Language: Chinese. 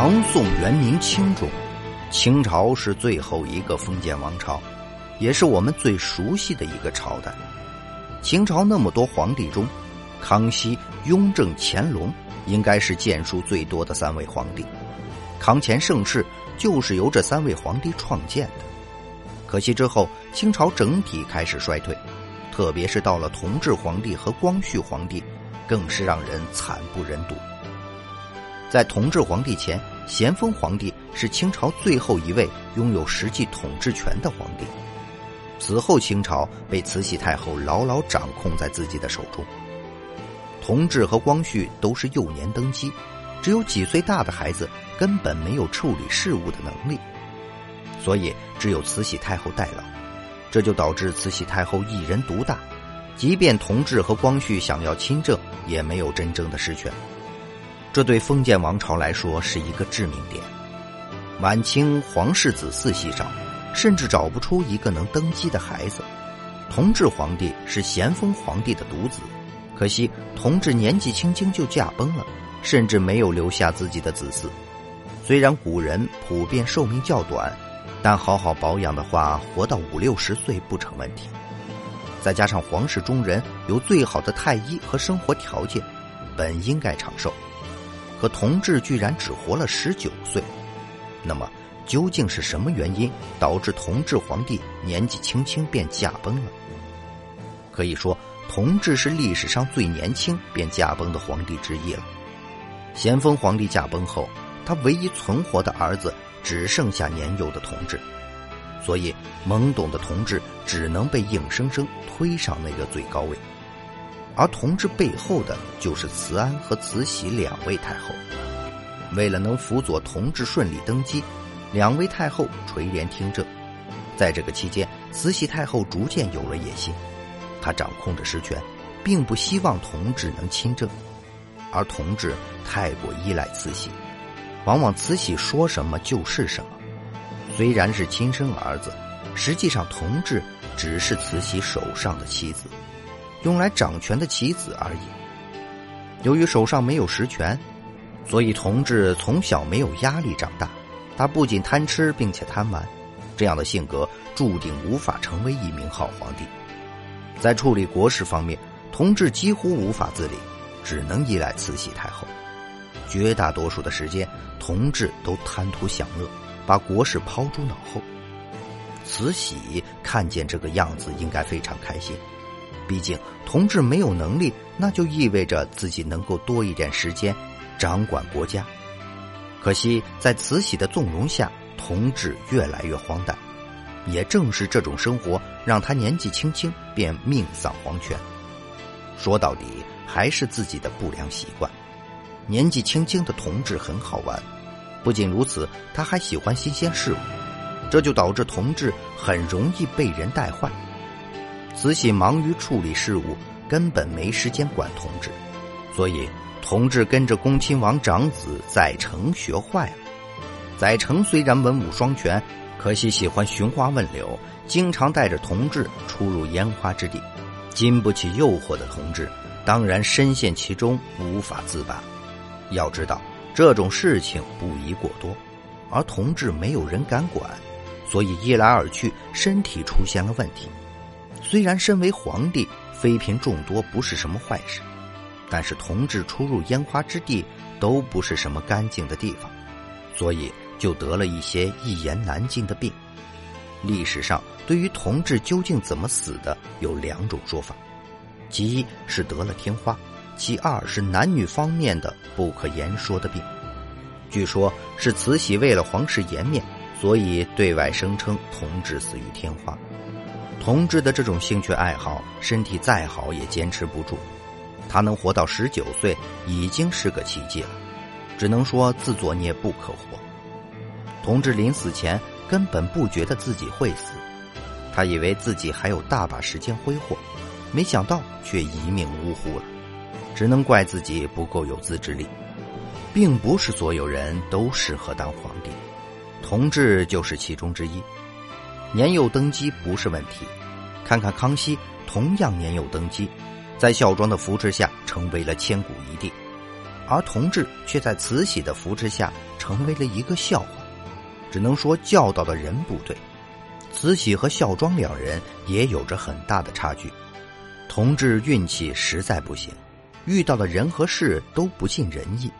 唐宋元明清中，清朝是最后一个封建王朝，也是我们最熟悉的一个朝代。清朝那么多皇帝中，康熙、雍正、乾隆应该是建树最多的三位皇帝。康乾盛世就是由这三位皇帝创建的。可惜之后，清朝整体开始衰退，特别是到了同治皇帝和光绪皇帝，更是让人惨不忍睹。在同治皇帝前，咸丰皇帝是清朝最后一位拥有实际统治权的皇帝。此后，清朝被慈禧太后牢牢掌控在自己的手中。同治和光绪都是幼年登基，只有几岁大的孩子根本没有处理事务的能力，所以只有慈禧太后代劳。这就导致慈禧太后一人独大，即便同治和光绪想要亲政，也没有真正的实权。这对封建王朝来说是一个致命点。晚清皇室子嗣稀少，甚至找不出一个能登基的孩子。同治皇帝是咸丰皇帝的独子，可惜同治年纪轻轻就驾崩了，甚至没有留下自己的子嗣。虽然古人普遍寿命较短，但好好保养的话，活到五六十岁不成问题。再加上皇室中人有最好的太医和生活条件，本应该长寿。可同治居然只活了十九岁，那么究竟是什么原因导致同治皇帝年纪轻轻便驾崩了？可以说，同治是历史上最年轻便驾崩的皇帝之一了。咸丰皇帝驾崩后，他唯一存活的儿子只剩下年幼的同治，所以懵懂的同治只能被硬生生推上那个最高位。而同治背后的就是慈安和慈禧两位太后。为了能辅佐同治顺利登基，两位太后垂帘听政。在这个期间，慈禧太后逐渐有了野心，她掌控着实权，并不希望同治能亲政。而同治太过依赖慈禧，往往慈禧说什么就是什么。虽然是亲生儿子，实际上同治只是慈禧手上的棋子。用来掌权的棋子而已。由于手上没有实权，所以同治从小没有压力长大。他不仅贪吃，并且贪玩，这样的性格注定无法成为一名好皇帝。在处理国事方面，同治几乎无法自理，只能依赖慈禧太后。绝大多数的时间，同治都贪图享乐，把国事抛诸脑后。慈禧看见这个样子，应该非常开心。毕竟，同治没有能力，那就意味着自己能够多一点时间掌管国家。可惜，在慈禧的纵容下，同治越来越荒诞。也正是这种生活，让他年纪轻轻便命丧黄泉。说到底，还是自己的不良习惯。年纪轻轻的同治很好玩，不仅如此，他还喜欢新鲜事物，这就导致同治很容易被人带坏。慈禧忙于处理事务，根本没时间管同治，所以同治跟着恭亲王长子载诚学坏了。载诚虽然文武双全，可惜喜欢寻花问柳，经常带着同治出入烟花之地，经不起诱惑的同治当然深陷其中无法自拔。要知道这种事情不宜过多，而同治没有人敢管，所以一来二去，身体出现了问题。虽然身为皇帝，妃嫔众多不是什么坏事，但是同治出入烟花之地都不是什么干净的地方，所以就得了一些一言难尽的病。历史上对于同治究竟怎么死的有两种说法，其一是得了天花，其二是男女方面的不可言说的病。据说，是慈禧为了皇室颜面，所以对外声称同治死于天花。同治的这种兴趣爱好，身体再好也坚持不住。他能活到十九岁，已经是个奇迹了，只能说自作孽不可活。同治临死前根本不觉得自己会死，他以为自己还有大把时间挥霍，没想到却一命呜呼了，只能怪自己不够有自制力。并不是所有人都适合当皇帝，同治就是其中之一。年幼登基不是问题，看看康熙同样年幼登基，在孝庄的扶持下成为了千古一帝，而同治却在慈禧的扶持下成。为了一个笑话。只能说教导的人不对。慈禧和孝庄两人也有着很大的差距。同治运气实在不行，遇到的人和事都不尽人意。